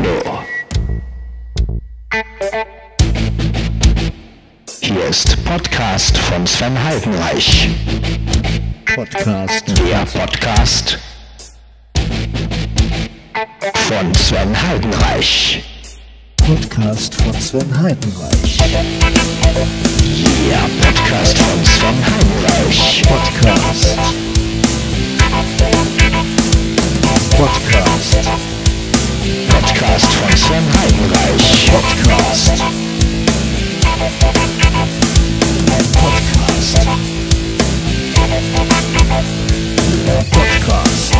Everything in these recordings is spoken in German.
Tornado. Hier ist Podcast von Sven Heidenreich. Podcast. Der Podcast von Sven Heidenreich. Podcast von Sven Heidenreich. Der Podcast von Sven Heidenreich. Podcast. Podcast. Podcast von Sven Heidenreich. Podcast. Podcast. Podcast.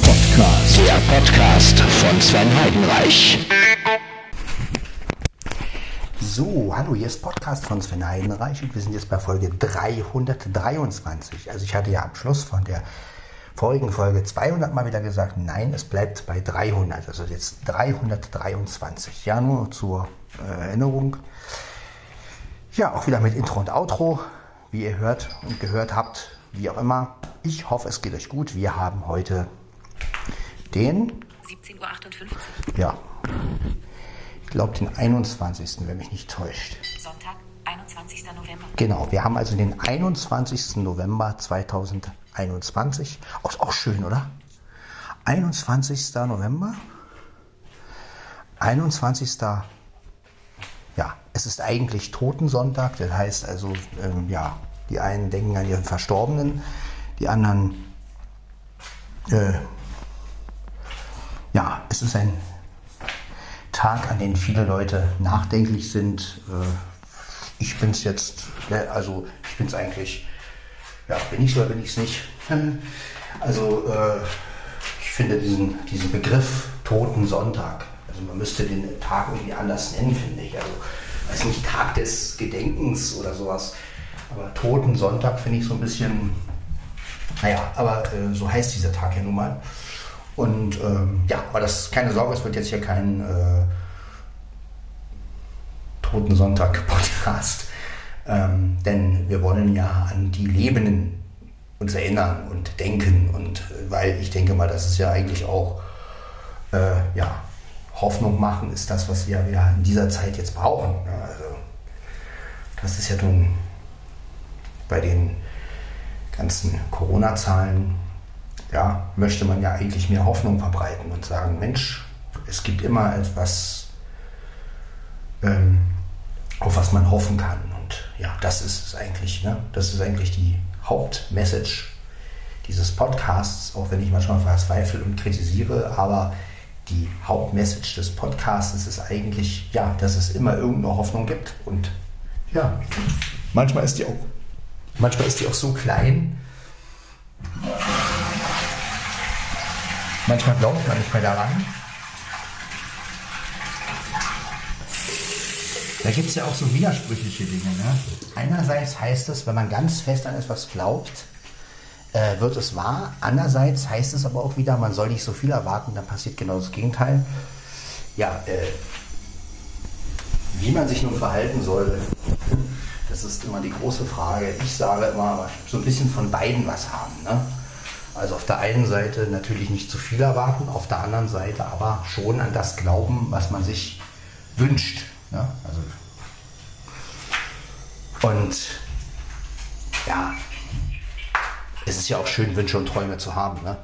Podcast. Der Podcast von Sven Heidenreich. So, hallo, hier ist Podcast von Sven Heidenreich und wir sind jetzt bei Folge 323. Also ich hatte ja am Schluss von der vorigen Folge 200 mal wieder gesagt, nein, es bleibt bei 300, also jetzt 323. Ja, nur zur äh, Erinnerung. Ja, auch wieder mit Intro und Outro, wie ihr hört und gehört habt, wie auch immer. Ich hoffe, es geht euch gut. Wir haben heute den 17.58 Uhr. ja, ich glaube den 21., wenn mich nicht täuscht. Sonntag, 21. November. Genau, wir haben also den 21. November 2021. Auch, auch schön, oder? 21. November. 21. Ja, es ist eigentlich Totensonntag. Das heißt also, ähm, ja, die einen denken an ihren Verstorbenen, die anderen, äh, ja, es ist ein Tag, an dem viele Leute nachdenklich sind. Äh, ich bin es jetzt, ne, also ich bin es eigentlich, ja, bin ich oder bin ich es nicht? Also äh, ich finde diesen, diesen Begriff Toten Sonntag, also man müsste den Tag irgendwie anders nennen, finde ich. Also weiß nicht, Tag des Gedenkens oder sowas. Aber Toten Sonntag finde ich so ein bisschen, naja, aber äh, so heißt dieser Tag ja nun mal. Und ähm, ja, aber das keine Sorge, es wird jetzt hier kein äh, Toten Sonntag Podcast. Ähm, denn wir wollen ja an die Lebenden uns erinnern und denken. Und äh, weil ich denke mal, das ist ja eigentlich auch äh, ja, Hoffnung machen, ist das, was wir ja in dieser Zeit jetzt brauchen. Ja, also, das ist ja nun bei den ganzen Corona-Zahlen ja, möchte man ja eigentlich mehr Hoffnung verbreiten und sagen, Mensch, es gibt immer etwas, ähm, auf was man hoffen kann. Und ja, das ist es eigentlich. Ne? Das ist eigentlich die Hauptmessage dieses Podcasts, auch wenn ich manchmal verzweifle und kritisiere, aber die Hauptmessage des Podcasts ist eigentlich, ja, dass es immer irgendeine Hoffnung gibt. Und ja, manchmal ist die auch, manchmal ist die auch so klein, Manchmal glaubt man nicht mehr daran. Da gibt es ja auch so widersprüchliche Dinge. Ne? Einerseits heißt es, wenn man ganz fest an etwas glaubt, äh, wird es wahr. Andererseits heißt es aber auch wieder, man soll nicht so viel erwarten, dann passiert genau das Gegenteil. Ja, äh, wie man sich nun verhalten soll, das ist immer die große Frage. Ich sage immer, so ein bisschen von beiden was haben. Ne? Also auf der einen Seite natürlich nicht zu viel erwarten, auf der anderen Seite aber schon an das glauben, was man sich wünscht. Ja, also und ja, es ist ja auch schön, Wünsche und Träume zu haben. Ne?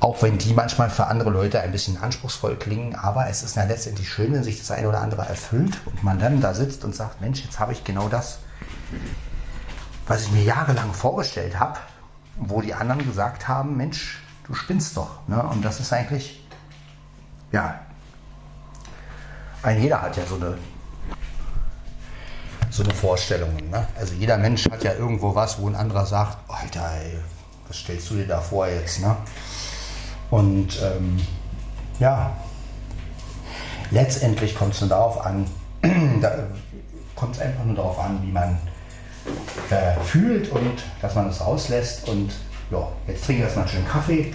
Auch wenn die manchmal für andere Leute ein bisschen anspruchsvoll klingen, aber es ist ja letztendlich schön, wenn sich das eine oder andere erfüllt und man dann da sitzt und sagt, Mensch, jetzt habe ich genau das, was ich mir jahrelang vorgestellt habe, wo die anderen gesagt haben, Mensch, du spinnst doch. Ne? Und das ist eigentlich, ja, ein jeder hat ja so eine, so eine Vorstellung. Ne? Also jeder Mensch hat ja irgendwo was, wo ein anderer sagt, Alter, ey, was stellst du dir da vor jetzt? Ne? Und ähm, ja, letztendlich kommt es nur darauf an, da kommt es einfach nur darauf an, wie man äh, fühlt und dass man es rauslässt. Und ja, jetzt trinke ich erstmal schönen Kaffee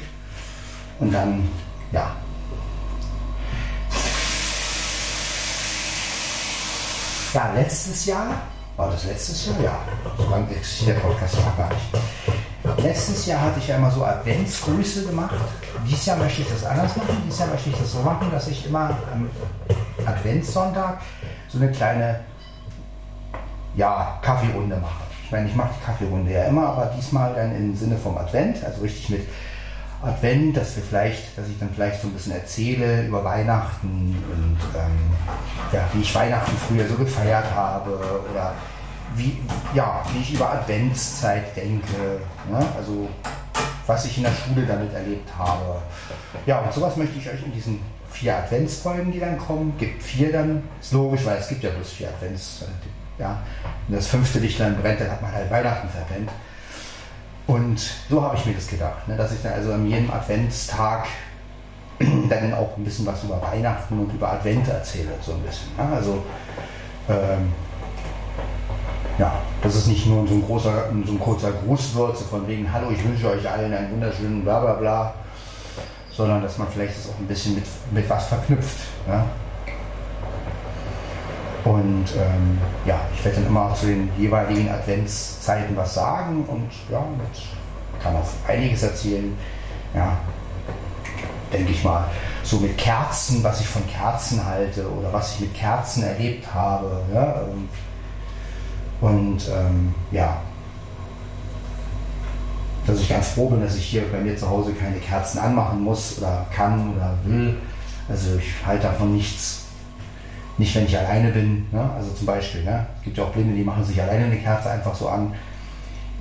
und dann, ja. Ja, letztes Jahr, war das letztes Jahr? Ja. lang existiert der Podcast auch gar nicht. Letztes Jahr hatte ich ja immer so Adventsgrüße gemacht. Dieses Jahr möchte ich das anders machen. Dieses Jahr möchte ich das so machen, dass ich immer am Adventssonntag so eine kleine ja, Kaffeerunde mache. Ich meine, ich mache die Kaffeerunde ja immer, aber diesmal dann im Sinne vom Advent, also richtig mit Advent, dass wir vielleicht, dass ich dann vielleicht so ein bisschen erzähle über Weihnachten und ähm, ja, wie ich Weihnachten früher so gefeiert habe oder wie, ja, wie ich über Adventszeit denke. Ne? Also was ich in der Schule damit erlebt habe. Ja, und sowas möchte ich euch in diesen vier Adventsfolgen, die dann kommen, gibt vier dann, ist logisch, weil es gibt ja bloß vier Advents. Ja, wenn das fünfte Lichtlein brennt, dann hat man halt Weihnachten verpennt. Und so habe ich mir das gedacht, ne, dass ich dann also an jedem Adventstag dann auch ein bisschen was über Weihnachten und über Advent erzähle, so ein bisschen. Ne? Also, ähm, ja, dass es nicht nur so ein, großer, so ein kurzer Gruß wird, so von wegen, hallo, ich wünsche euch allen einen wunderschönen bla bla bla, sondern dass man vielleicht das auch ein bisschen mit, mit was verknüpft. Ja? Und ähm, ja, ich werde dann immer zu den jeweiligen Adventszeiten was sagen und ja, und kann auch einiges erzählen. Ja, denke ich mal. So mit Kerzen, was ich von Kerzen halte oder was ich mit Kerzen erlebt habe. Ja, ähm, und ähm, ja, dass ich ganz froh bin, dass ich hier bei mir zu Hause keine Kerzen anmachen muss oder kann oder will. Also ich halte davon nichts. Nicht, wenn ich alleine bin. Ne? Also zum Beispiel, ne? es gibt ja auch Blinde, die machen sich alleine eine Kerze einfach so an.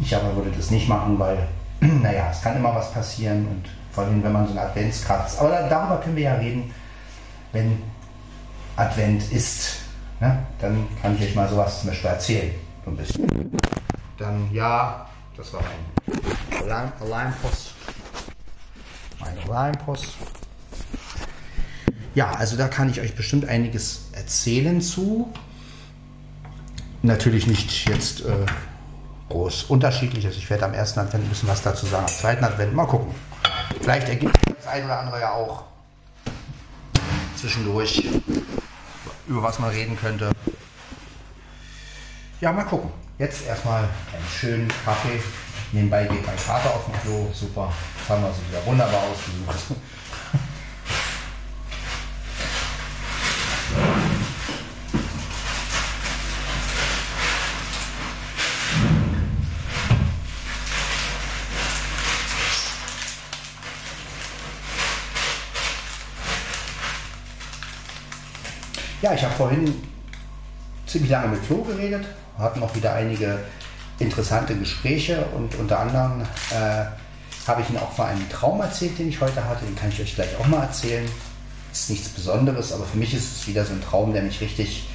Ich aber würde das nicht machen, weil, naja, es kann immer was passieren und vor allem, wenn man so einen Adventskratz. Aber da, darüber können wir ja reden, wenn Advent ist. Ne? Dann kann ich euch mal sowas zum Beispiel erzählen. So ein bisschen. Dann, ja, das war mein Alarm, Alarmpost. Mein Alarmpost. Ja, also da kann ich euch bestimmt einiges erzählen zu. Natürlich nicht jetzt äh, groß unterschiedlich. Also ich werde am ersten Advent ein bisschen was dazu sagen, am zweiten Advent mal gucken. Vielleicht ergibt das ein oder andere ja auch zwischendurch, über was man reden könnte. Ja, mal gucken. Jetzt erstmal einen schönen Kaffee. Nebenbei geht mein Vater auf dem Klo. Super. Das haben wir uns wieder wunderbar ausgesucht. Ja, ich habe vorhin ziemlich lange mit Flo geredet, hatten auch wieder einige interessante Gespräche und unter anderem äh, habe ich ihn auch von einem Traum erzählt, den ich heute hatte. Den kann ich euch gleich auch mal erzählen. Ist nichts Besonderes, aber für mich ist es wieder so ein Traum, der mich richtig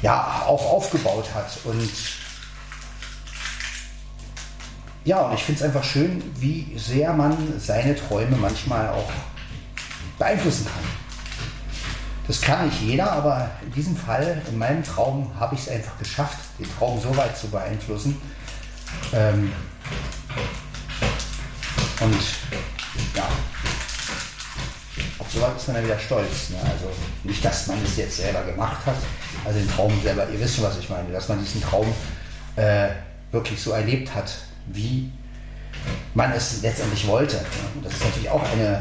ja auch aufgebaut hat und ja, und ich finde es einfach schön, wie sehr man seine Träume manchmal auch beeinflussen kann. Das kann nicht jeder, aber in diesem Fall, in meinem Traum, habe ich es einfach geschafft, den Traum so weit zu beeinflussen. Ähm und ja, auf sowas ist man dann wieder stolz. Ne? Also nicht, dass man es jetzt selber gemacht hat, also den Traum selber, ihr wisst schon, was ich meine, dass man diesen Traum äh, wirklich so erlebt hat, wie man es letztendlich wollte. Ne? Das ist natürlich auch eine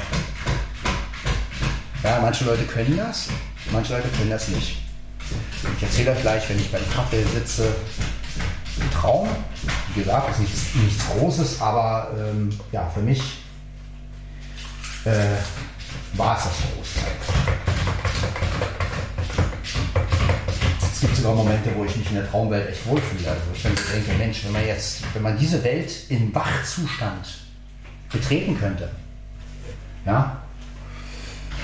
ja, manche Leute können das, manche Leute können das nicht. Ich erzähle euch gleich, wenn ich beim Kaffee sitze, ein Traum. Wie gesagt, ist nichts, nichts Großes, aber ähm, ja, für mich äh, war es das Großteil. Es gibt sogar Momente, wo ich mich in der Traumwelt echt wohlfühle. Also ich denke, Mensch, wenn man jetzt, wenn man diese Welt in Wachzustand betreten könnte, ja,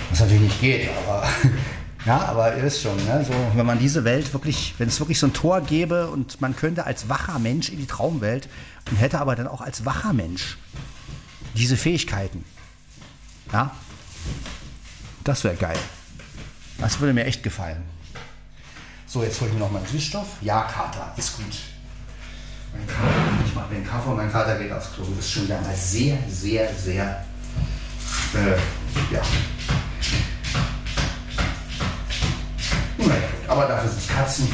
was natürlich nicht geht, aber ja, aber ihr wisst schon, ne? so, wenn man diese Welt wirklich, wenn es wirklich so ein Tor gäbe und man könnte als wacher Mensch in die Traumwelt und hätte aber dann auch als wacher Mensch diese Fähigkeiten. Ja, das wäre geil. Das würde mir echt gefallen. So, jetzt hole ich mir noch meinen Süßstoff. Ja, Kater, ist gut. Mein Kater, ich mache mir einen Kaffee und mein Kater geht aufs Klo. Das ist schon wieder mal sehr, sehr, sehr, äh, ja, aber dafür sind Katzen.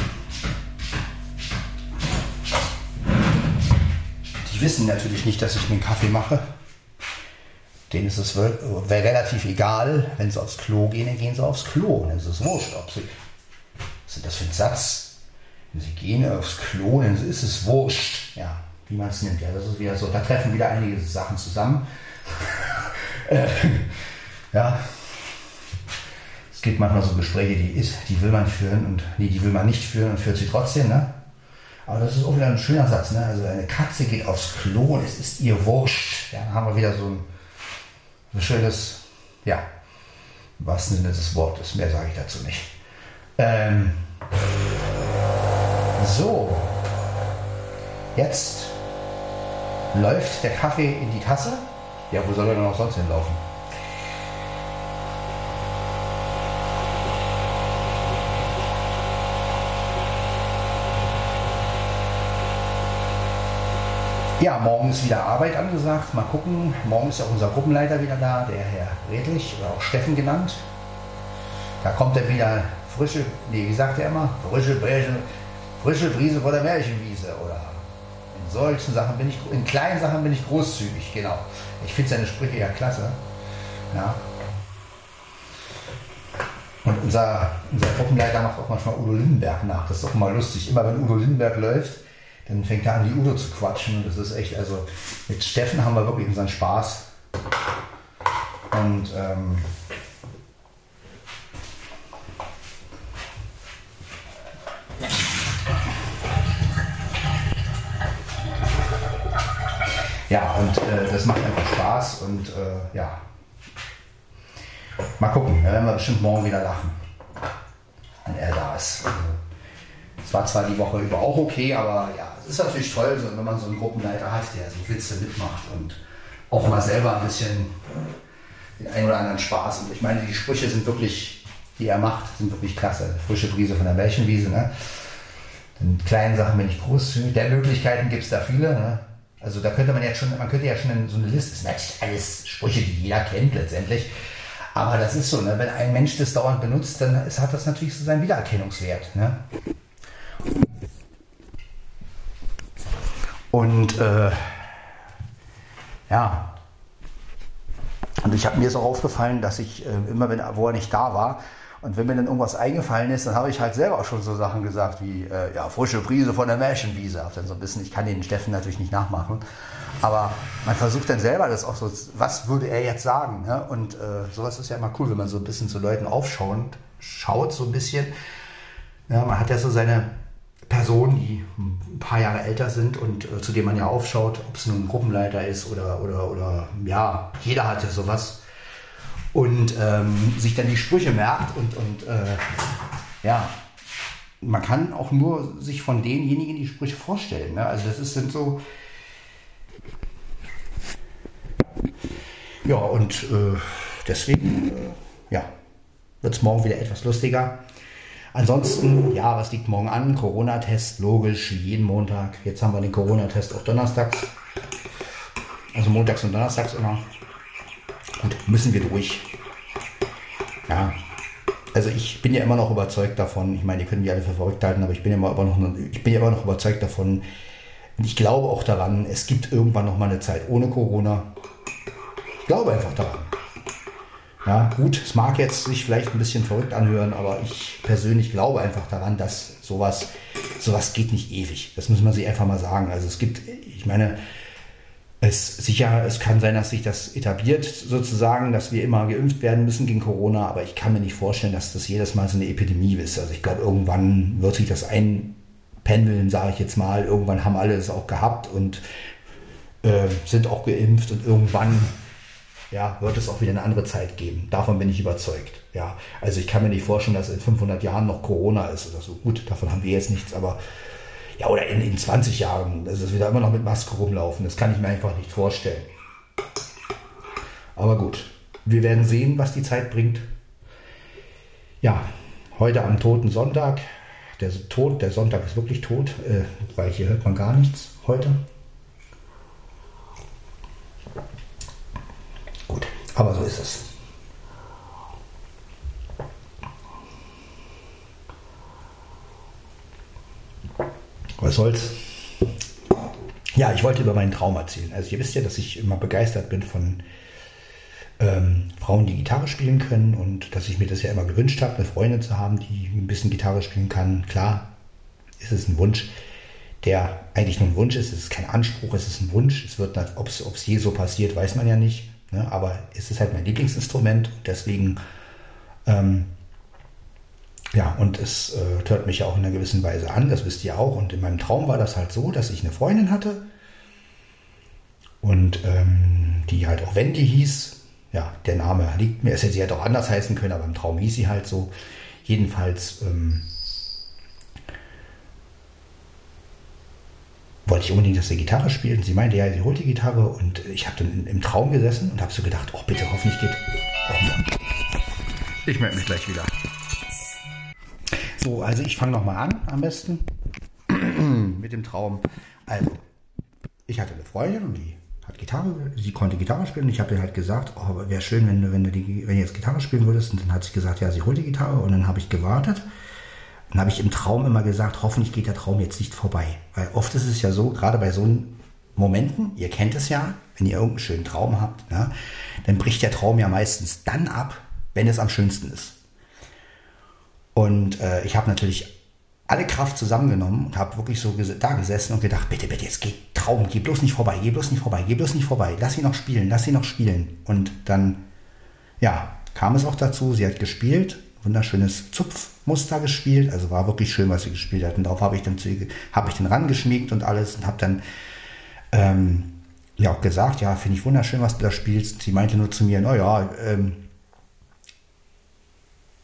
wissen natürlich nicht, dass ich mir einen Kaffee mache. Denen ist es relativ egal. Wenn sie aufs Klo gehen, dann gehen sie aufs Klo. Dann ist es wurscht, ob sie. Was ist das für ein Satz? Wenn sie gehen aufs Klo, dann ist es wurscht. Ja, wie man es nimmt. Ja, das ist wieder so. Da treffen wieder einige Sachen zusammen. Äh, ja. Gibt manchmal so Gespräche, die ist, die will man führen und nee, die will man nicht führen und führt sie trotzdem, ne? Aber das ist auch wieder ein schöner Satz, ne? Also eine Katze geht aufs Klo und es ist ihr wurscht. Ja, dann haben wir wieder so ein, ein schönes, ja, im wahrsten Sinne des Wortes. Mehr sage ich dazu nicht. Ähm, so. Jetzt läuft der Kaffee in die Tasse. Ja, wo soll er denn auch sonst hinlaufen? Ja, morgen ist wieder Arbeit angesagt. Mal gucken. Morgen ist ja unser Gruppenleiter wieder da, der Herr Redlich oder auch Steffen genannt. Da kommt er wieder frische, nee, wie sagt er immer? Frische Brise, frische Brise vor der Märchenwiese. Oder in solchen Sachen bin ich, in kleinen Sachen bin ich großzügig, genau. Ich finde seine Sprüche ja klasse. Ja. Und unser, unser Gruppenleiter macht auch manchmal Udo Lindenberg nach. Das ist doch mal lustig. Immer wenn Udo Lindenberg läuft, dann fängt er an, die Udo zu quatschen. Und das ist echt, also mit Steffen haben wir wirklich unseren Spaß. Und ähm, ja, und äh, das macht einfach Spaß und äh, ja. Mal gucken, da werden wir bestimmt morgen wieder lachen, wenn er da ist. War zwar die Woche über auch okay, aber ja, es ist natürlich toll, so, wenn man so einen Gruppenleiter hat, der so Witze mitmacht und auch mal selber ein bisschen den einen oder anderen Spaß. Und ich meine, die Sprüche sind wirklich, die er macht, sind wirklich klasse. Frische Brise von der Märchenwiese, ne? In kleinen Sachen bin ich großzügig. Der Möglichkeiten gibt es da viele. Ne? Also da könnte man jetzt schon, man könnte ja schon so eine Liste, das sind natürlich alles Sprüche, die jeder kennt letztendlich. Aber das ist so, ne? wenn ein Mensch das dauernd benutzt, dann ist, hat das natürlich so seinen Wiedererkennungswert. Ne? Und äh, ja, und ich habe mir auch aufgefallen, dass ich äh, immer, wenn wo er nicht da war, und wenn mir dann irgendwas eingefallen ist, dann habe ich halt selber auch schon so Sachen gesagt wie, äh, ja, frische Brise von der Märchenwiese. Hab dann so ein bisschen, ich kann den Steffen natürlich nicht nachmachen, aber man versucht dann selber das auch so, was würde er jetzt sagen? Ne? Und äh, sowas ist ja immer cool, wenn man so ein bisschen zu Leuten aufschaut, schaut so ein bisschen. Ja, man hat ja so seine Personen, die ein paar Jahre älter sind und äh, zu denen man ja aufschaut, ob es nun ein Gruppenleiter ist oder, oder, oder ja, jeder hat ja sowas und ähm, sich dann die Sprüche merkt und, und äh, ja, man kann auch nur sich von denjenigen die Sprüche vorstellen. Ne? Also das ist, sind so, ja und äh, deswegen, äh, ja, wird es morgen wieder etwas lustiger. Ansonsten, ja, was liegt morgen an? Corona-Test, logisch, wie jeden Montag. Jetzt haben wir den Corona-Test auch donnerstags. Also montags und donnerstags immer. Gut, müssen wir durch. Ja, also ich bin ja immer noch überzeugt davon, ich meine, ihr könnt mich alle für verrückt halten, aber ich bin ja immer, noch, ich bin ja immer noch überzeugt davon, und ich glaube auch daran, es gibt irgendwann noch mal eine Zeit ohne Corona. Ich glaube einfach daran. Ja, gut, es mag jetzt sich vielleicht ein bisschen verrückt anhören, aber ich persönlich glaube einfach daran, dass sowas, sowas geht nicht ewig. Das muss man sich einfach mal sagen. Also es gibt, ich meine, es sicher, es kann sein, dass sich das etabliert sozusagen, dass wir immer geimpft werden müssen gegen Corona, aber ich kann mir nicht vorstellen, dass das jedes Mal so eine Epidemie ist. Also ich glaube, irgendwann wird sich das einpendeln, sage ich jetzt mal. Irgendwann haben alle es auch gehabt und äh, sind auch geimpft und irgendwann ja, wird es auch wieder eine andere Zeit geben. Davon bin ich überzeugt. Ja, also ich kann mir nicht vorstellen, dass in 500 Jahren noch Corona ist oder so. Gut, davon haben wir jetzt nichts, aber ja, oder in, in 20 Jahren, dass es wieder immer noch mit Maske rumlaufen. Das kann ich mir einfach nicht vorstellen. Aber gut, wir werden sehen, was die Zeit bringt. Ja, heute am toten Sonntag. Der Tod, der Sonntag ist wirklich tot, äh, weil hier hört man gar nichts heute. Gut, aber so ist es. Was soll's? Ja, ich wollte über meinen Traum erzählen. Also ihr wisst ja, dass ich immer begeistert bin von ähm, Frauen, die Gitarre spielen können und dass ich mir das ja immer gewünscht habe, eine Freundin zu haben, die ein bisschen Gitarre spielen kann. Klar, ist es ein Wunsch, der eigentlich nur ein Wunsch ist. Es ist kein Anspruch, es ist ein Wunsch. Es wird, ob es je so passiert, weiß man ja nicht. Ne? Aber es ist halt mein Lieblingsinstrument und deswegen, ähm, ja, und es äh, tört mich ja auch in einer gewissen Weise an, das wisst ihr auch. Und in meinem Traum war das halt so, dass ich eine Freundin hatte und ähm, die halt auch Wendy hieß. Ja, der Name liegt mir. Sie hätte auch anders heißen können, aber im Traum hieß sie halt so. Jedenfalls ähm, wollte ich unbedingt, dass sie Gitarre spielt. Und sie meinte, ja, sie holt die Gitarre. Und ich habe dann im Traum gesessen und habe so gedacht, oh bitte, hoffentlich geht. Oh, ich melde mich gleich wieder. So, also ich fange nochmal an am besten mit dem Traum. Also, ich hatte eine Freundin und die hat Gitarre, sie konnte Gitarre spielen. Und ich habe ihr halt gesagt, oh, wäre schön, wenn du, wenn du die, wenn du jetzt Gitarre spielen würdest. Und dann hat sie gesagt, ja, sie holt die Gitarre. Und dann habe ich gewartet. Dann habe ich im Traum immer gesagt, hoffentlich geht der Traum jetzt nicht vorbei. Weil oft ist es ja so, gerade bei so Momenten, ihr kennt es ja, wenn ihr irgendeinen schönen Traum habt, ne, dann bricht der Traum ja meistens dann ab, wenn es am schönsten ist. Und äh, ich habe natürlich alle Kraft zusammengenommen und habe wirklich so ges da gesessen und gedacht, bitte, bitte, jetzt geht Traum, geh bloß nicht vorbei, geh bloß nicht vorbei, geh bloß nicht vorbei, lass sie noch spielen, lass sie noch spielen. Und dann, ja, kam es auch dazu, sie hat gespielt, wunderschönes Zupfmuster gespielt, also war wirklich schön, was sie gespielt hat. Und darauf habe ich dann habe ich den rangeschmiegt und alles und habe dann ähm, ja auch gesagt, ja, finde ich wunderschön, was du da spielst. Sie meinte nur zu mir, naja, ähm,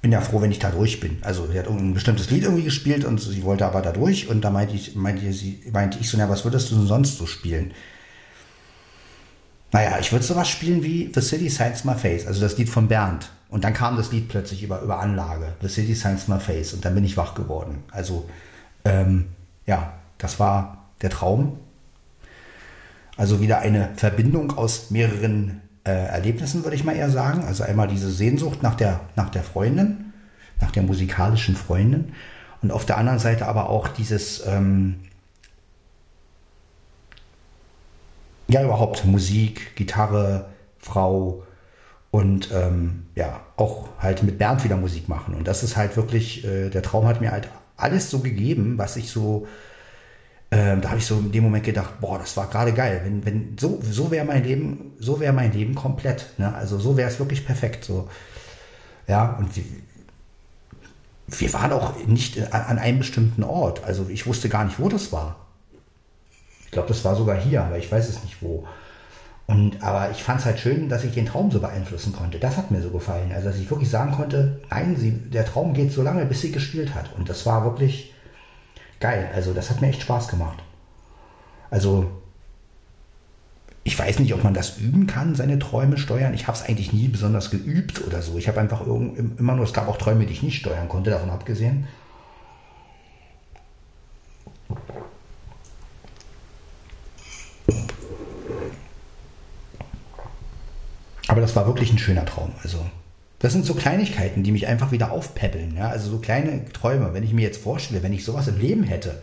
bin ja froh, wenn ich da durch bin. Also sie hat ein bestimmtes Lied irgendwie gespielt und sie wollte aber da durch und da meinte ich, meinte, sie, meinte ich so, na, was würdest du denn sonst so spielen? Naja, ich würde sowas spielen wie The City Signs My Face, also das Lied von Bernd. Und dann kam das Lied plötzlich über, über Anlage, The City Signs My Face, und dann bin ich wach geworden. Also, ähm, ja, das war der Traum. Also wieder eine Verbindung aus mehreren äh, Erlebnissen, würde ich mal eher sagen. Also einmal diese Sehnsucht nach der, nach der Freundin, nach der musikalischen Freundin. Und auf der anderen Seite aber auch dieses, ähm, ja, überhaupt Musik, Gitarre, Frau und ähm, ja, auch halt mit Bernd wieder Musik machen. Und das ist halt wirklich, äh, der Traum hat mir halt alles so gegeben, was ich so ähm, da habe ich so in dem Moment gedacht, boah, das war gerade geil. Wenn, wenn so, so wäre mein Leben, so wäre mein Leben komplett. Ne? Also so wäre es wirklich perfekt. So. Ja, und wir, wir waren auch nicht an, an einem bestimmten Ort. Also ich wusste gar nicht, wo das war. Ich glaube, das war sogar hier, aber ich weiß es nicht wo. Und, aber ich fand es halt schön, dass ich den Traum so beeinflussen konnte. Das hat mir so gefallen. Also, dass ich wirklich sagen konnte, nein, sie, der Traum geht so lange, bis sie gespielt hat. Und das war wirklich, geil. Also das hat mir echt Spaß gemacht. Also ich weiß nicht, ob man das üben kann, seine Träume steuern. Ich habe es eigentlich nie besonders geübt oder so. Ich habe einfach immer nur, es gab auch Träume, die ich nicht steuern konnte, davon abgesehen. Aber das war wirklich ein schöner Traum. Also das sind so Kleinigkeiten, die mich einfach wieder aufpäppeln. Ja? Also so kleine Träume. Wenn ich mir jetzt vorstelle, wenn ich sowas im Leben hätte,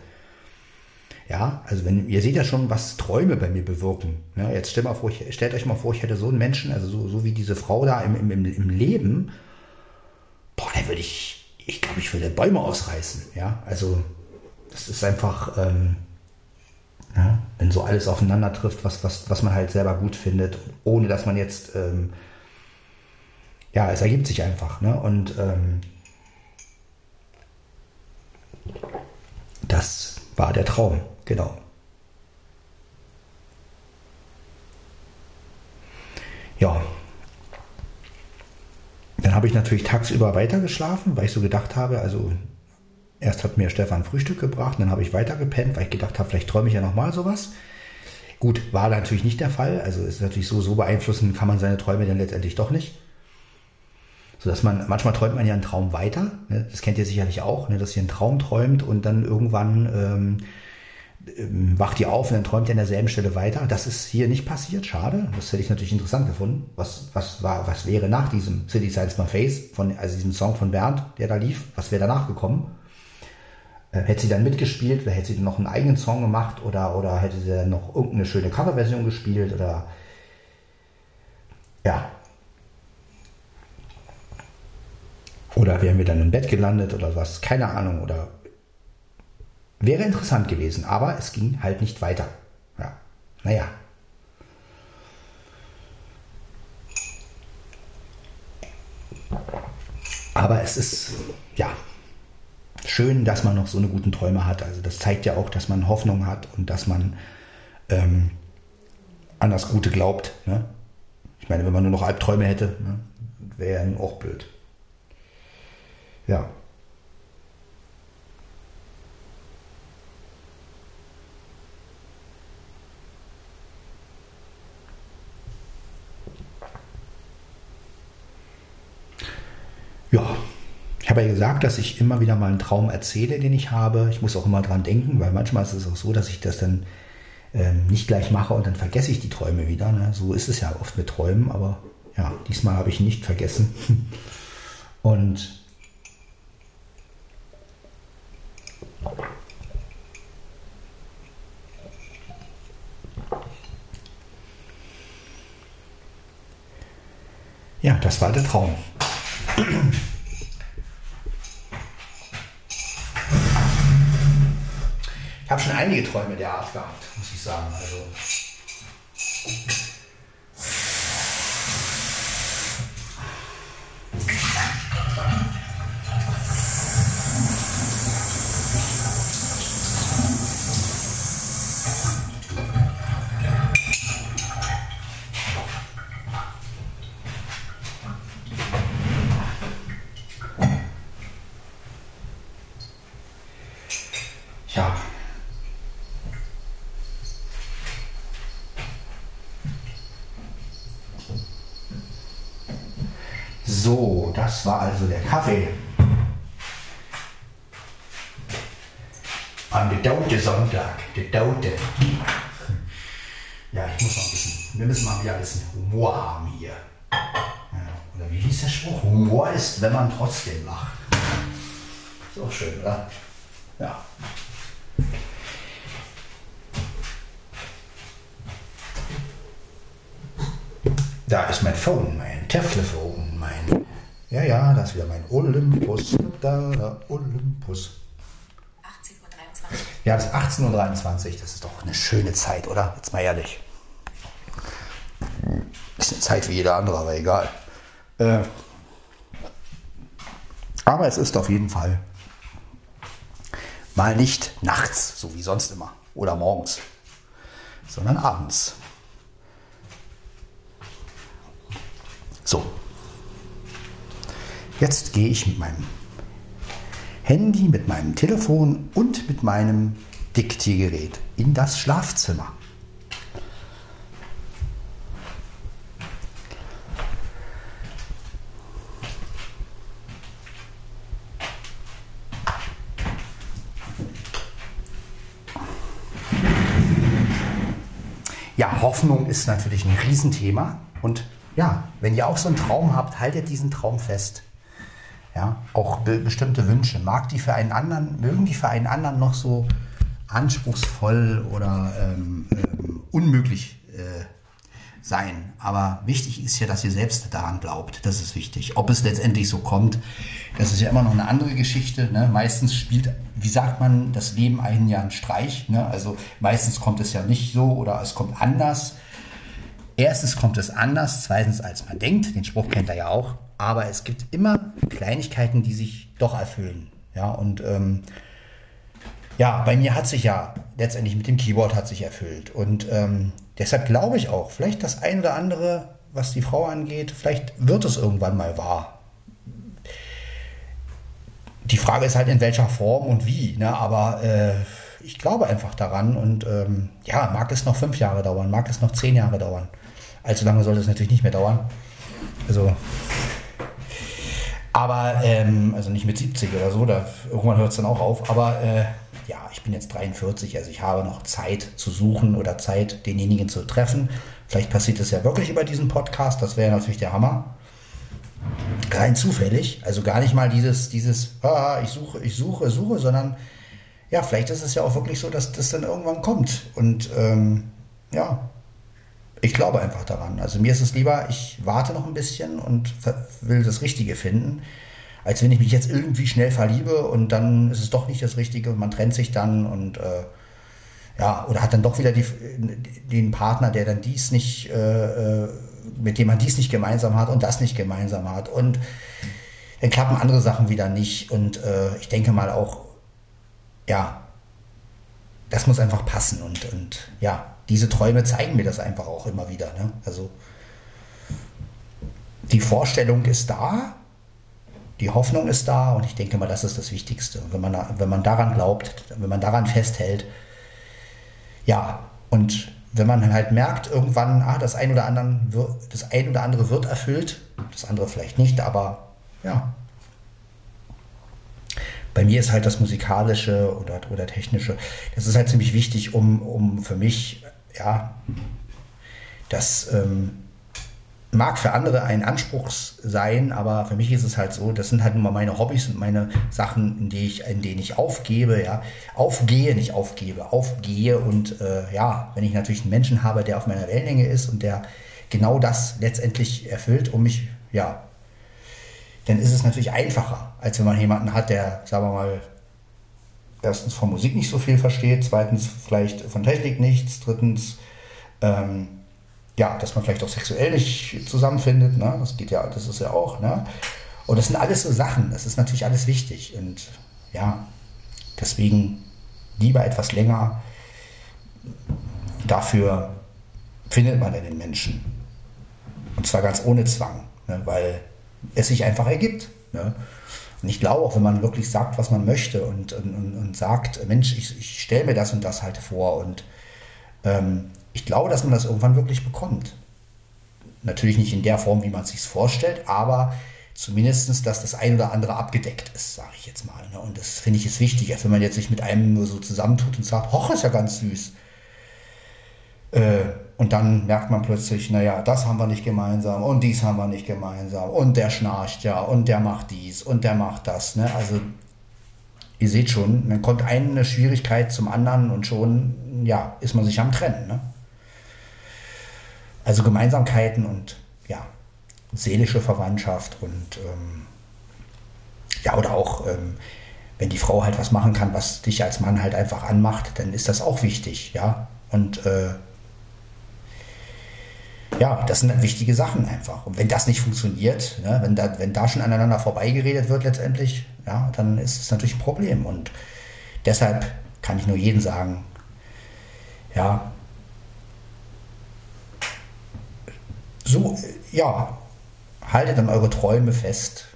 ja, also wenn ihr seht ja schon, was Träume bei mir bewirken. Ja, jetzt stellt, mal vor, ich, stellt euch mal vor, ich hätte so einen Menschen, also so, so wie diese Frau da im, im, im Leben, boah, dann würde ich, ich glaube, ich würde Bäume ausreißen. Ja, also das ist einfach, ähm, ja, wenn so alles aufeinander trifft, was, was, was man halt selber gut findet, ohne dass man jetzt ähm, ja, es ergibt sich einfach. Ne? Und ähm, das war der Traum, genau. Ja. Dann habe ich natürlich tagsüber weitergeschlafen, weil ich so gedacht habe, also erst hat mir Stefan Frühstück gebracht, dann habe ich weitergepennt, weil ich gedacht habe, vielleicht träume ich ja nochmal sowas. Gut, war natürlich nicht der Fall. Also ist natürlich so, so beeinflussen kann man seine Träume dann letztendlich doch nicht so dass man, manchmal träumt man ja einen Traum weiter, ne? das kennt ihr sicherlich auch, ne? dass ihr einen Traum träumt und dann irgendwann ähm, ähm, wacht ihr auf und dann träumt ihr an derselben Stelle weiter. Das ist hier nicht passiert, schade. Das hätte ich natürlich interessant gefunden. Was, was, war, was wäre nach diesem City Science My Face, von, also diesem Song von Bernd, der da lief, was wäre danach gekommen? Äh, hätte sie dann mitgespielt oder hätte sie dann noch einen eigenen Song gemacht oder, oder hätte sie dann noch irgendeine schöne Coverversion gespielt oder ja. Oder wären wir dann im Bett gelandet oder was, keine Ahnung. Oder wäre interessant gewesen, aber es ging halt nicht weiter. Ja, naja. Aber es ist, ja, schön, dass man noch so eine guten Träume hat. Also das zeigt ja auch, dass man Hoffnung hat und dass man ähm, an das Gute glaubt. Ne? Ich meine, wenn man nur noch Albträume hätte, ne, wäre ja auch blöd. Ja. Ja, habe ja gesagt, dass ich immer wieder mal einen Traum erzähle, den ich habe. Ich muss auch immer dran denken, weil manchmal ist es auch so, dass ich das dann ähm, nicht gleich mache und dann vergesse ich die Träume wieder. Ne? So ist es ja oft mit Träumen, aber ja, diesmal habe ich nicht vergessen. Und ja, das war der Traum. Ich habe schon einige Träume der Art gehabt, muss ich sagen. Also ja. So, das war also der Kaffee. An der Daute Sonntag, der Daute. Ja, ich muss noch ein bisschen, wir müssen mal wieder ein bisschen Humor haben hier. Ja, oder wie hieß der Spruch? Humor ist, wenn man trotzdem lacht. Ist auch schön, oder? Ja. Da ist mein Phone, mein Telefon, mein. Ja, ja, das ist wieder mein Olympus. Da, da, Olympus. 18.23 Uhr. Ja, ist 18.23 Uhr. Das ist doch eine schöne Zeit, oder? Jetzt mal ehrlich. Ist eine Zeit wie jeder andere, aber egal. Äh, aber es ist auf jeden Fall mal nicht nachts, so wie sonst immer, oder morgens, sondern abends. So. Jetzt gehe ich mit meinem Handy, mit meinem Telefon und mit meinem Diktiergerät in das Schlafzimmer. Ja, Hoffnung ist natürlich ein Riesenthema. Und ja, wenn ihr auch so einen Traum habt, haltet diesen Traum fest. Ja, auch be bestimmte Wünsche. Mag die für einen anderen, mögen die für einen anderen noch so anspruchsvoll oder ähm, ähm, unmöglich äh, sein. Aber wichtig ist ja, dass ihr selbst daran glaubt. Das ist wichtig. Ob es letztendlich so kommt, das ist ja immer noch eine andere Geschichte. Ne? Meistens spielt, wie sagt man, das Leben einen ja einen Streich. Ne? Also meistens kommt es ja nicht so oder es kommt anders. Erstens kommt es anders, zweitens als man denkt. Den Spruch kennt er ja auch. Aber es gibt immer Kleinigkeiten, die sich doch erfüllen. Ja, und ähm, ja, bei mir hat sich ja letztendlich mit dem Keyboard hat sich erfüllt. Und ähm, deshalb glaube ich auch, vielleicht das ein oder andere, was die Frau angeht, vielleicht wird es irgendwann mal wahr. Die Frage ist halt in welcher Form und wie. Ne? Aber äh, ich glaube einfach daran und ähm, ja, mag es noch fünf Jahre dauern, mag es noch zehn Jahre dauern. Allzu lange sollte es natürlich nicht mehr dauern. Also, aber, ähm, also nicht mit 70 oder so, da, irgendwann hört es dann auch auf. Aber äh, ja, ich bin jetzt 43, also ich habe noch Zeit zu suchen oder Zeit, denjenigen zu treffen. Vielleicht passiert es ja wirklich über diesen Podcast, das wäre natürlich der Hammer. Rein zufällig, also gar nicht mal dieses, dieses, ah, ich suche, ich suche, suche, sondern ja, vielleicht ist es ja auch wirklich so, dass das dann irgendwann kommt. Und ähm, ja, ich glaube einfach daran. Also mir ist es lieber, ich warte noch ein bisschen und will das Richtige finden, als wenn ich mich jetzt irgendwie schnell verliebe und dann ist es doch nicht das Richtige und man trennt sich dann und äh, ja, oder hat dann doch wieder die, den Partner, der dann dies nicht, äh, äh, mit dem man dies nicht gemeinsam hat und das nicht gemeinsam hat. Und dann klappen andere Sachen wieder nicht. Und äh, ich denke mal auch, ja, das muss einfach passen und, und ja, diese Träume zeigen mir das einfach auch immer wieder. Ne? Also die Vorstellung ist da, die Hoffnung ist da und ich denke mal, das ist das Wichtigste. Wenn man, wenn man daran glaubt, wenn man daran festhält, ja, und wenn man halt merkt, irgendwann, ah, das ein oder, anderen, wir- das ein oder andere wird erfüllt, das andere vielleicht nicht, aber ja. Bei mir ist halt das Musikalische oder, oder Technische, das ist halt ziemlich wichtig, um, um für mich, ja, das ähm, mag für andere ein Anspruch sein, aber für mich ist es halt so, das sind halt nun mal meine Hobbys und meine Sachen, in, die ich, in denen ich aufgebe, ja, aufgehe, nicht aufgebe, aufgehe und äh, ja, wenn ich natürlich einen Menschen habe, der auf meiner Wellenlänge ist und der genau das letztendlich erfüllt, um mich, ja, dann ist es natürlich einfacher, als wenn man jemanden hat, der, sagen wir mal, erstens von Musik nicht so viel versteht, zweitens vielleicht von Technik nichts, drittens ähm, ja, dass man vielleicht auch sexuell nicht zusammenfindet, ne? das geht ja, das ist ja auch, ne? Und das sind alles so Sachen, das ist natürlich alles wichtig und ja, deswegen lieber etwas länger. Dafür findet man den Menschen. Und zwar ganz ohne Zwang, ne? weil es sich einfach ergibt. Ne? Und ich glaube auch, wenn man wirklich sagt, was man möchte und, und, und, sagt, Mensch, ich, ich stelle mir das und das halt vor und ähm, ich glaube, dass man das irgendwann wirklich bekommt. Natürlich nicht in der Form, wie man es sich vorstellt, aber zumindest, dass das ein oder andere abgedeckt ist, sage ich jetzt mal. Ne? Und das finde ich ist wichtig, als wenn man jetzt sich mit einem nur so zusammentut und sagt, hoch, ist ja ganz süß. Äh, und dann merkt man plötzlich, naja, das haben wir nicht gemeinsam und dies haben wir nicht gemeinsam und der schnarcht ja und der macht dies und der macht das. Ne? Also ihr seht schon, dann kommt eine Schwierigkeit zum anderen und schon, ja, ist man sich am Trennen. Ne? Also Gemeinsamkeiten und ja, seelische Verwandtschaft und ähm, ja, oder auch, ähm, wenn die Frau halt was machen kann, was dich als Mann halt einfach anmacht, dann ist das auch wichtig, ja. Und äh, ja, das sind wichtige Sachen einfach. Und wenn das nicht funktioniert, ne, wenn, da, wenn da schon aneinander vorbeigeredet wird letztendlich, ja, dann ist es natürlich ein Problem. Und deshalb kann ich nur jedem sagen, ja, so, ja, haltet an eure Träume fest.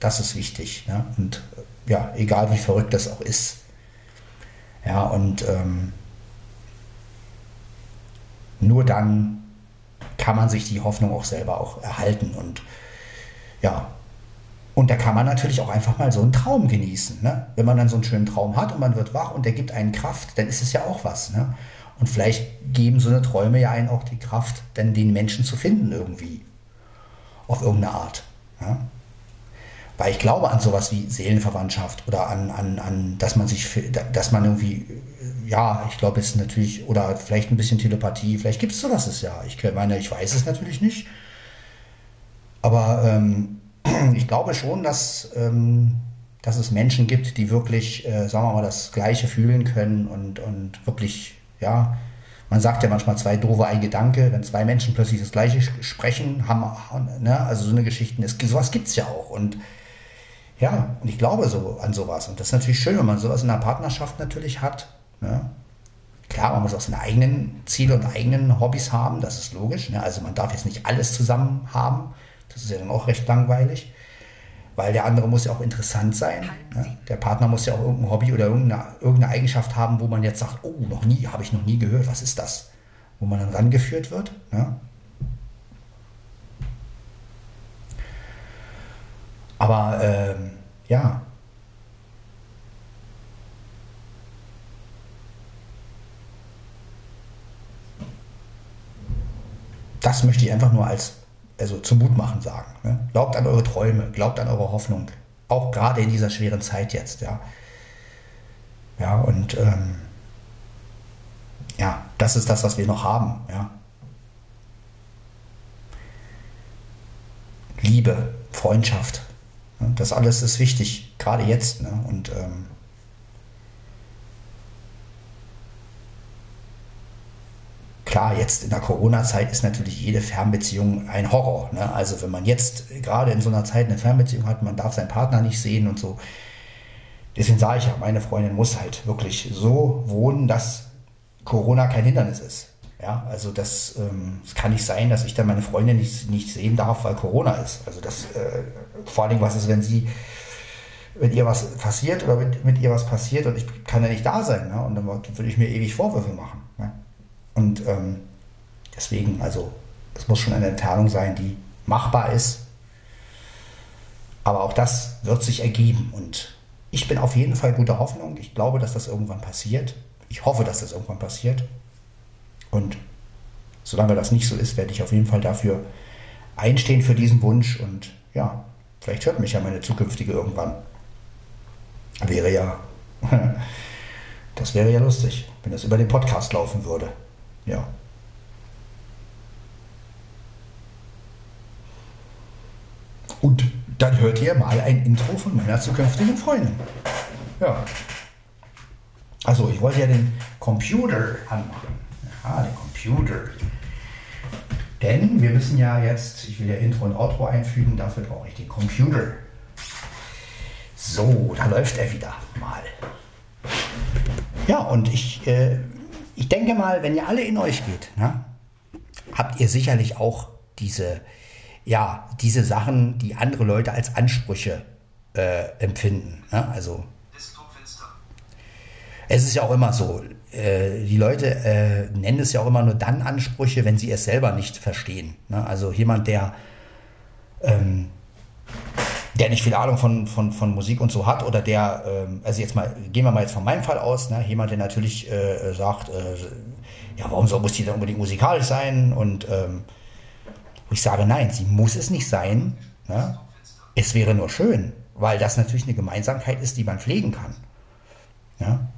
Das ist wichtig. Ne? Und ja, egal wie verrückt das auch ist. Ja, und ähm, nur dann kann man sich die Hoffnung auch selber auch erhalten. Und ja, und da kann man natürlich auch einfach mal so einen Traum genießen. Ne? Wenn man dann so einen schönen Traum hat und man wird wach und der gibt einen Kraft, dann ist es ja auch was. Ne? Und vielleicht geben so eine Träume ja einen auch die Kraft, dann den Menschen zu finden irgendwie. Auf irgendeine Art. Ja? Weil ich glaube an sowas wie Seelenverwandtschaft oder an, an, an dass man sich, dass man irgendwie, ja, ich glaube es ist natürlich, oder vielleicht ein bisschen Telepathie, vielleicht gibt es sowas ja. Ich meine, ich weiß es natürlich nicht. Aber ähm, ich glaube schon, dass, ähm, dass es Menschen gibt, die wirklich, äh, sagen wir mal, das Gleiche fühlen können und, und wirklich, ja, man sagt ja manchmal zwei doofe ein Gedanke, wenn zwei Menschen plötzlich das Gleiche sprechen, haben, ne, also so eine Geschichte, es, sowas gibt es ja auch. Und ja, und ich glaube so an sowas. Und das ist natürlich schön, wenn man sowas in einer Partnerschaft natürlich hat. Ne? Klar, man muss auch seine eigenen Ziele und eigenen Hobbys haben, das ist logisch. Ne? Also man darf jetzt nicht alles zusammen haben. Das ist ja dann auch recht langweilig. Weil der andere muss ja auch interessant sein. Ne? Der Partner muss ja auch irgendein Hobby oder irgendeine, irgendeine Eigenschaft haben, wo man jetzt sagt, oh, noch nie, habe ich noch nie gehört, was ist das? Wo man dann rangeführt wird. Ne? Aber ähm, ja. Das möchte ich einfach nur als also zum Mutmachen sagen. Ne? Glaubt an eure Träume, glaubt an eure Hoffnung. Auch gerade in dieser schweren Zeit jetzt, ja. Ja, und ähm, ja, das ist das, was wir noch haben. Ja. Liebe, Freundschaft. Ne? Das alles ist wichtig, gerade jetzt. Ne? Und ähm, klar, jetzt in der Corona-Zeit ist natürlich jede Fernbeziehung ein Horror. Ne? Also wenn man jetzt gerade in so einer Zeit eine Fernbeziehung hat, man darf seinen Partner nicht sehen und so. Deswegen sage ich ja, meine Freundin muss halt wirklich so wohnen, dass Corona kein Hindernis ist. Ja, also das, ähm, es kann nicht sein, dass ich dann meine Freundin nicht, nicht sehen darf, weil Corona ist. Also das, äh, vor allem, was ist, wenn sie, wenn ihr was passiert oder mit, mit ihr was passiert und ich kann ja nicht da sein, ne? und dann würde ich mir ewig Vorwürfe machen. Und ähm, deswegen, also es muss schon eine Entfernung sein, die machbar ist. Aber auch das wird sich ergeben und ich bin auf jeden Fall guter Hoffnung. Ich glaube, dass das irgendwann passiert. Ich hoffe, dass das irgendwann passiert. Und solange das nicht so ist, werde ich auf jeden Fall dafür einstehen für diesen Wunsch. Und ja, vielleicht hört mich ja meine zukünftige irgendwann. Wäre ja, das wäre ja lustig, wenn das über den Podcast laufen würde. Ja. Und dann hört ihr mal ein Intro von meiner zukünftigen Freundin. Ja. Also, ich wollte ja den Computer anmachen. Ja, den Computer. Denn wir müssen ja jetzt, ich will ja Intro und Outro einfügen, dafür brauche ich den Computer. So, da läuft er wieder mal. Ja, und ich, äh, ich denke mal, wenn ihr alle in euch geht, ne, habt ihr sicherlich auch diese, ja, diese Sachen, die andere Leute als Ansprüche äh, empfinden. Ne? Also es ist ja auch immer so, äh, die Leute äh, nennen es ja auch immer nur dann Ansprüche, wenn sie es selber nicht verstehen. Ne? Also jemand, der, ähm, der nicht viel Ahnung von, von, von Musik und so hat oder der, ähm, also jetzt mal, gehen wir mal jetzt von meinem Fall aus, ne? jemand, der natürlich äh, sagt, äh, ja, warum soll, muss die dann unbedingt musikalisch sein? Und ähm, ich sage, nein, sie muss es nicht sein. Ne? Es wäre nur schön, weil das natürlich eine Gemeinsamkeit ist, die man pflegen kann. Ja?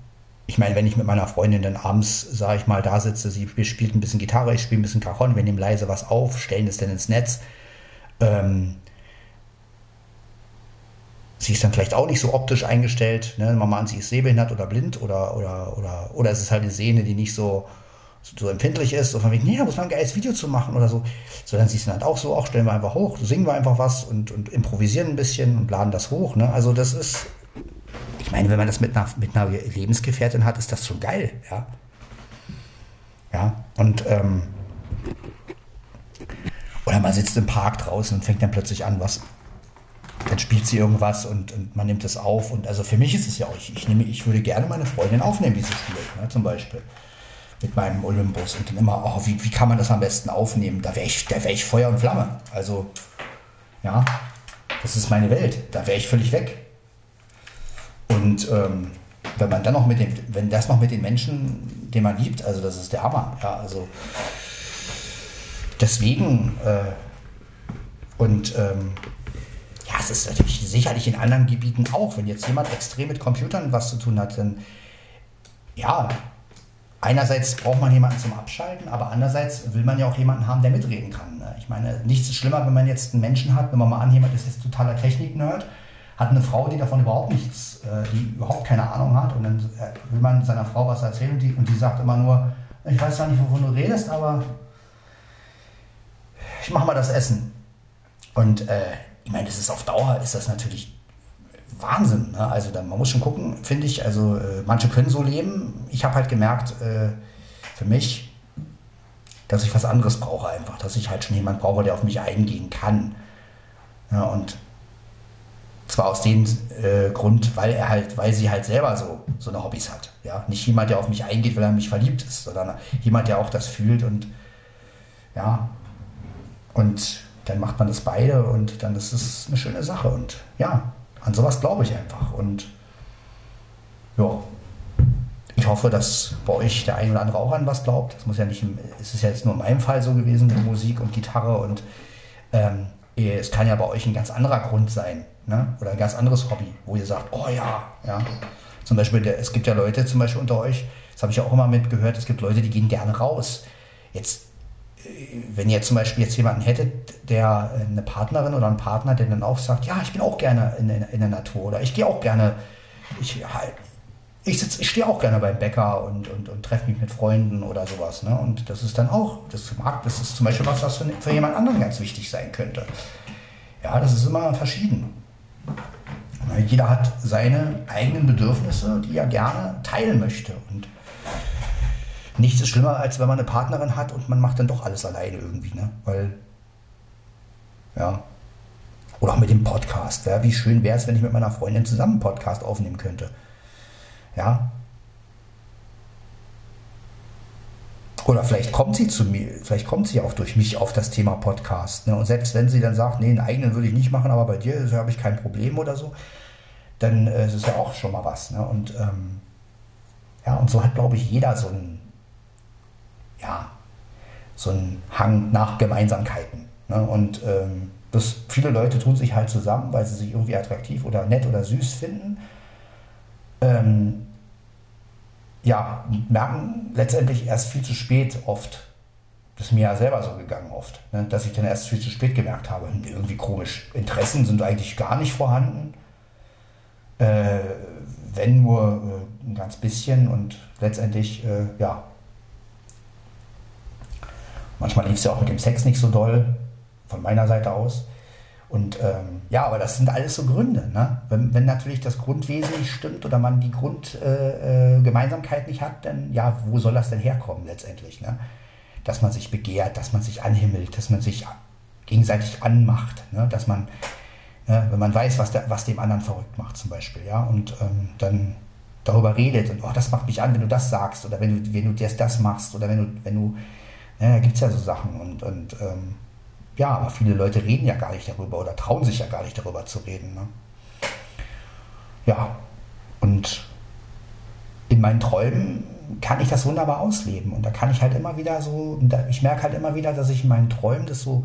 ich meine, wenn ich mit meiner Freundin dann abends, sage ich mal, da sitze, sie spielt ein bisschen Gitarre, ich spiele ein bisschen Cajon, wir nehmen leise was auf, stellen es dann ins Netz. Ähm, sie ist dann vielleicht auch nicht so optisch eingestellt. Ne? Mama an, sie ist sehbehindert oder blind oder, oder, oder, oder es ist halt eine Sehne, die nicht so, so empfindlich ist. Und von wegen, nee, muss man ein geiles Video zu machen oder so. So, dann siehst du dann halt auch so, auch stellen wir einfach hoch, singen wir einfach was und, und improvisieren ein bisschen und laden das hoch. Ne? Also das ist, ich meine, wenn man das mit einer, mit einer Lebensgefährtin hat, ist das schon geil, ja. Ja, und ähm, oder man sitzt im Park draußen und fängt dann plötzlich an, was. Dann spielt sie irgendwas und, und man nimmt es auf. Und also für mich ist es ja auch, ich, ich, nehme, ich würde gerne meine Freundin aufnehmen, die sie spielt, ne, zum Beispiel. Mit meinem Olympus. Und dann immer, oh, wie, wie kann man das am besten aufnehmen? Da wäre ich, wär ich Feuer und Flamme. Also, ja, das ist meine Welt. Da wäre ich völlig weg. Und ähm, wenn man dann noch mit dem, wenn das noch mit den Menschen, den man liebt, also das ist der Hammer. Ja, also deswegen äh, und ähm, ja, es ist natürlich sicherlich in anderen Gebieten auch, wenn jetzt jemand extrem mit Computern was zu tun hat, dann ja, einerseits braucht man jemanden zum Abschalten, aber andererseits will man ja auch jemanden haben, der mitreden kann. Ne? Ich meine, nichts ist schlimmer, wenn man jetzt einen Menschen hat, wenn man mal an, jemand ist jetzt totaler Technik-Nerd hat eine Frau, die davon überhaupt nichts, äh, die überhaupt keine Ahnung hat und dann äh, will man seiner Frau was erzählen und die, und die sagt immer nur, ich weiß zwar nicht, wovon du redest, aber ich mache mal das Essen. Und äh, ich meine, das ist auf Dauer, ist das natürlich Wahnsinn. Ne? Also da, man muss schon gucken, finde ich. Also äh, manche können so leben. Ich habe halt gemerkt, äh, für mich, dass ich was anderes brauche einfach. Dass ich halt schon jemanden brauche, der auf mich eingehen kann. Ja, und zwar aus dem äh, Grund, weil er halt, weil sie halt selber so, so eine Hobbys hat. Ja? Nicht jemand, der auf mich eingeht, weil er mich verliebt ist, sondern jemand, der auch das fühlt und ja. Und dann macht man das beide und dann ist es eine schöne Sache. Und ja, an sowas glaube ich einfach. Und ja, ich hoffe, dass bei euch der ein oder andere auch an was glaubt. Das muss ja nicht, es ist ja jetzt nur in meinem Fall so gewesen mit Musik und Gitarre und ähm, es kann ja bei euch ein ganz anderer Grund sein ne? oder ein ganz anderes Hobby, wo ihr sagt, oh ja, ja, Zum Beispiel, es gibt ja Leute zum Beispiel unter euch, das habe ich ja auch immer mitgehört, es gibt Leute, die gehen gerne raus. Jetzt, wenn ihr zum Beispiel jetzt jemanden hättet, der eine Partnerin oder einen Partner, der dann auch sagt, ja, ich bin auch gerne in, in, in der Natur oder ich gehe auch gerne, ich, ich, ich stehe auch gerne beim Bäcker und, und, und treffe mich mit Freunden oder sowas. Ne? Und das ist dann auch, das mag, das ist zum Beispiel was, was für, für jemand anderen ganz wichtig sein könnte. Ja, das ist immer verschieden. Jeder hat seine eigenen Bedürfnisse, die er gerne teilen möchte. Und nichts ist schlimmer, als wenn man eine Partnerin hat und man macht dann doch alles alleine irgendwie. Ne? Weil, ja. Oder auch mit dem Podcast. Ja? Wie schön wäre es, wenn ich mit meiner Freundin zusammen einen Podcast aufnehmen könnte. Ja. Oder vielleicht kommt sie zu mir, vielleicht kommt sie auch durch mich auf das Thema Podcast. Ne? Und selbst wenn sie dann sagt, nee, einen eigenen würde ich nicht machen, aber bei dir habe ich kein Problem oder so, dann äh, ist es ja auch schon mal was. Ne? Und ähm, ja, und so hat, glaube ich, jeder so einen, ja, so einen Hang nach Gemeinsamkeiten. Ne? Und ähm, das, viele Leute tun sich halt zusammen, weil sie sich irgendwie attraktiv oder nett oder süß finden. Ähm, ja, merken letztendlich erst viel zu spät oft. Das ist mir ja selber so gegangen oft, ne? dass ich dann erst viel zu spät gemerkt habe, hm, irgendwie komisch. Interessen sind eigentlich gar nicht vorhanden. Äh, wenn nur äh, ein ganz bisschen und letztendlich, äh, ja. Manchmal lief es ja auch mit dem Sex nicht so doll, von meiner Seite aus. Und ähm, ja, aber das sind alles so Gründe. Ne? Wenn, wenn natürlich das Grundwesen nicht stimmt oder man die Grundgemeinsamkeit äh, äh nicht hat, dann ja, wo soll das denn herkommen letztendlich? Ne? Dass man sich begehrt, dass man sich anhimmelt, dass man sich gegenseitig anmacht, ne? dass man, ne, wenn man weiß, was, der, was dem anderen verrückt macht zum Beispiel, ja, und ähm, dann darüber redet und oh, das macht mich an, wenn du das sagst oder wenn du, wenn du das, das machst oder wenn du, wenn du, ne, da gibt es ja so Sachen und, und ähm, ja, aber viele Leute reden ja gar nicht darüber oder trauen sich ja gar nicht darüber zu reden. Ne? Ja, und in meinen Träumen kann ich das wunderbar ausleben. Und da kann ich halt immer wieder so, ich merke halt immer wieder, dass ich in meinen Träumen das so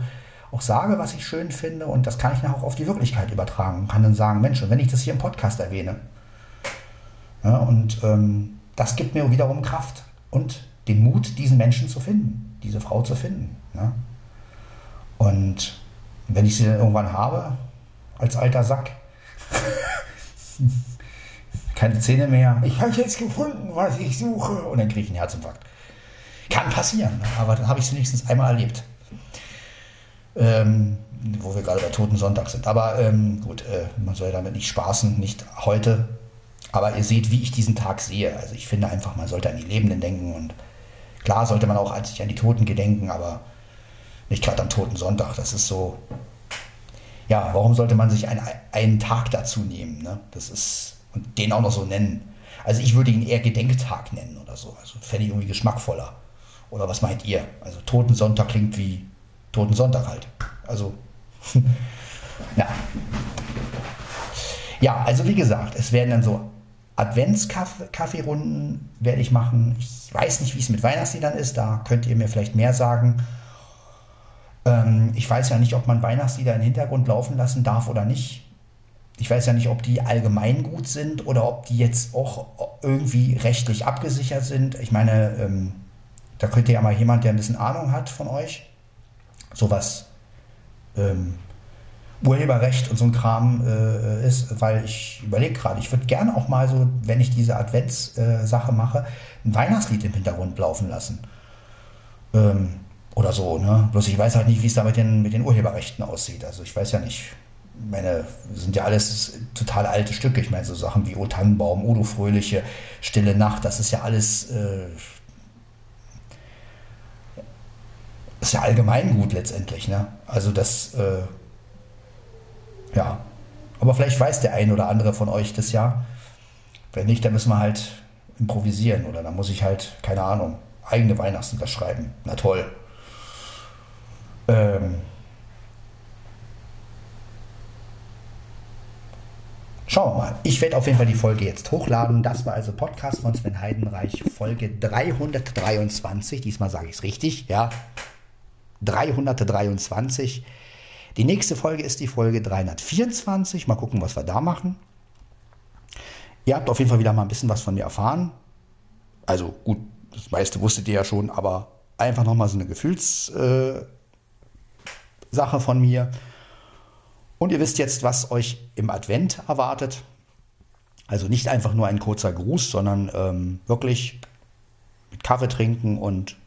auch sage, was ich schön finde. Und das kann ich dann auch auf die Wirklichkeit übertragen. Und kann dann sagen, Mensch, und wenn ich das hier im Podcast erwähne. Ja, und ähm, das gibt mir wiederum Kraft und den Mut, diesen Menschen zu finden, diese Frau zu finden. Ja? Und wenn ich sie dann irgendwann habe, als alter Sack, keine Zähne mehr, ich habe jetzt gefunden, was ich suche, und dann kriege ich einen Herzinfarkt. Kann passieren, ne? aber dann habe ich es wenigstens einmal erlebt. Ähm, wo wir gerade bei Toten Sonntag sind. Aber ähm, gut, äh, man soll damit nicht spaßen, nicht heute. Aber ihr seht, wie ich diesen Tag sehe. Also ich finde einfach, man sollte an die Lebenden denken und klar sollte man auch sich an die Toten gedenken, aber nicht gerade am Toten Sonntag. Das ist so. Ja, warum sollte man sich einen, einen Tag dazu nehmen? Ne? Das ist. Und den auch noch so nennen. Also ich würde ihn eher Gedenktag nennen oder so. Also fände ich irgendwie geschmackvoller. Oder was meint ihr? Also Toten Sonntag klingt wie Toten Sonntag halt. Also. ja. Ja, also wie gesagt, es werden dann so Adventskaffeerunden werde ich machen. Ich weiß nicht, wie es mit Weihnachtsliedern ist. Da könnt ihr mir vielleicht mehr sagen. Ähm, ich weiß ja nicht, ob man Weihnachtslieder im Hintergrund laufen lassen darf oder nicht. Ich weiß ja nicht, ob die allgemein gut sind oder ob die jetzt auch irgendwie rechtlich abgesichert sind. Ich meine, ähm, da könnte ja mal jemand, der ein bisschen Ahnung hat von euch, sowas ähm, Urheberrecht und so ein Kram äh, ist, weil ich überlege gerade, ich würde gerne auch mal so, wenn ich diese Adventssache äh, mache, ein Weihnachtslied im Hintergrund laufen lassen. Ähm, oder so, ne? Bloß ich weiß halt nicht, wie es da mit den, mit den Urheberrechten aussieht. Also ich weiß ja nicht. Ich meine, sind ja alles total alte Stücke. Ich meine, so Sachen wie O Tannenbaum, Udo Fröhliche, Stille Nacht, das ist ja alles. Äh, ist ja allgemein gut letztendlich, ne? Also das, äh, ja. Aber vielleicht weiß der ein oder andere von euch das ja. Wenn nicht, dann müssen wir halt improvisieren oder dann muss ich halt, keine Ahnung, eigene Weihnachtslieder schreiben. Na toll. Ähm, Schauen wir mal. Ich werde auf jeden Fall die Folge jetzt hochladen. Das war also Podcast von Sven Heidenreich, Folge 323. Diesmal sage ich es richtig, ja. 323. Die nächste Folge ist die Folge 324. Mal gucken, was wir da machen. Ihr habt auf jeden Fall wieder mal ein bisschen was von mir erfahren. Also gut, das meiste wusstet ihr ja schon, aber einfach nochmal so eine Gefühlssache äh, von mir. Und ihr wisst jetzt, was euch im Advent erwartet. Also nicht einfach nur ein kurzer Gruß, sondern ähm, wirklich mit Kaffee trinken und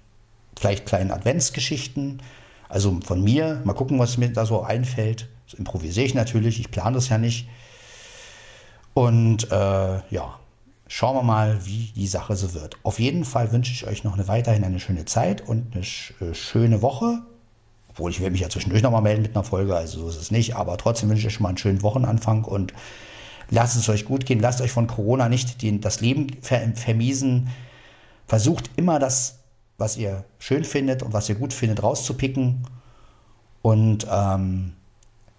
vielleicht kleinen Adventsgeschichten. Also von mir, mal gucken, was mir da so einfällt. Das improvisiere ich natürlich, ich plane das ja nicht. Und äh, ja, schauen wir mal, wie die Sache so wird. Auf jeden Fall wünsche ich euch noch eine weiterhin eine schöne Zeit und eine sch äh, schöne Woche. Obwohl ich werde mich ja zwischendurch nochmal melden mit einer Folge, also so ist es nicht. Aber trotzdem wünsche ich euch schon mal einen schönen Wochenanfang und lasst es euch gut gehen. Lasst euch von Corona nicht den, das Leben ver vermiesen. Versucht immer das, was ihr schön findet und was ihr gut findet, rauszupicken. Und ähm,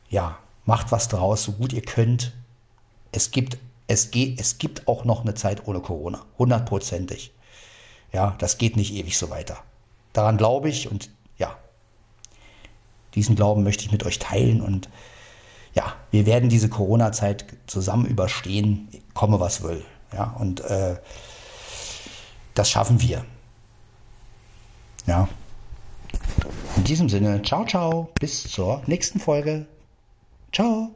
ja, macht was draus, so gut ihr könnt. Es gibt, es, geht, es gibt auch noch eine Zeit ohne Corona, hundertprozentig. Ja, das geht nicht ewig so weiter. Daran glaube ich und ja, diesen Glauben möchte ich mit euch teilen und ja, wir werden diese Corona-Zeit zusammen überstehen, komme was will. Ja, und äh, das schaffen wir. Ja. In diesem Sinne, ciao, ciao, bis zur nächsten Folge. Ciao.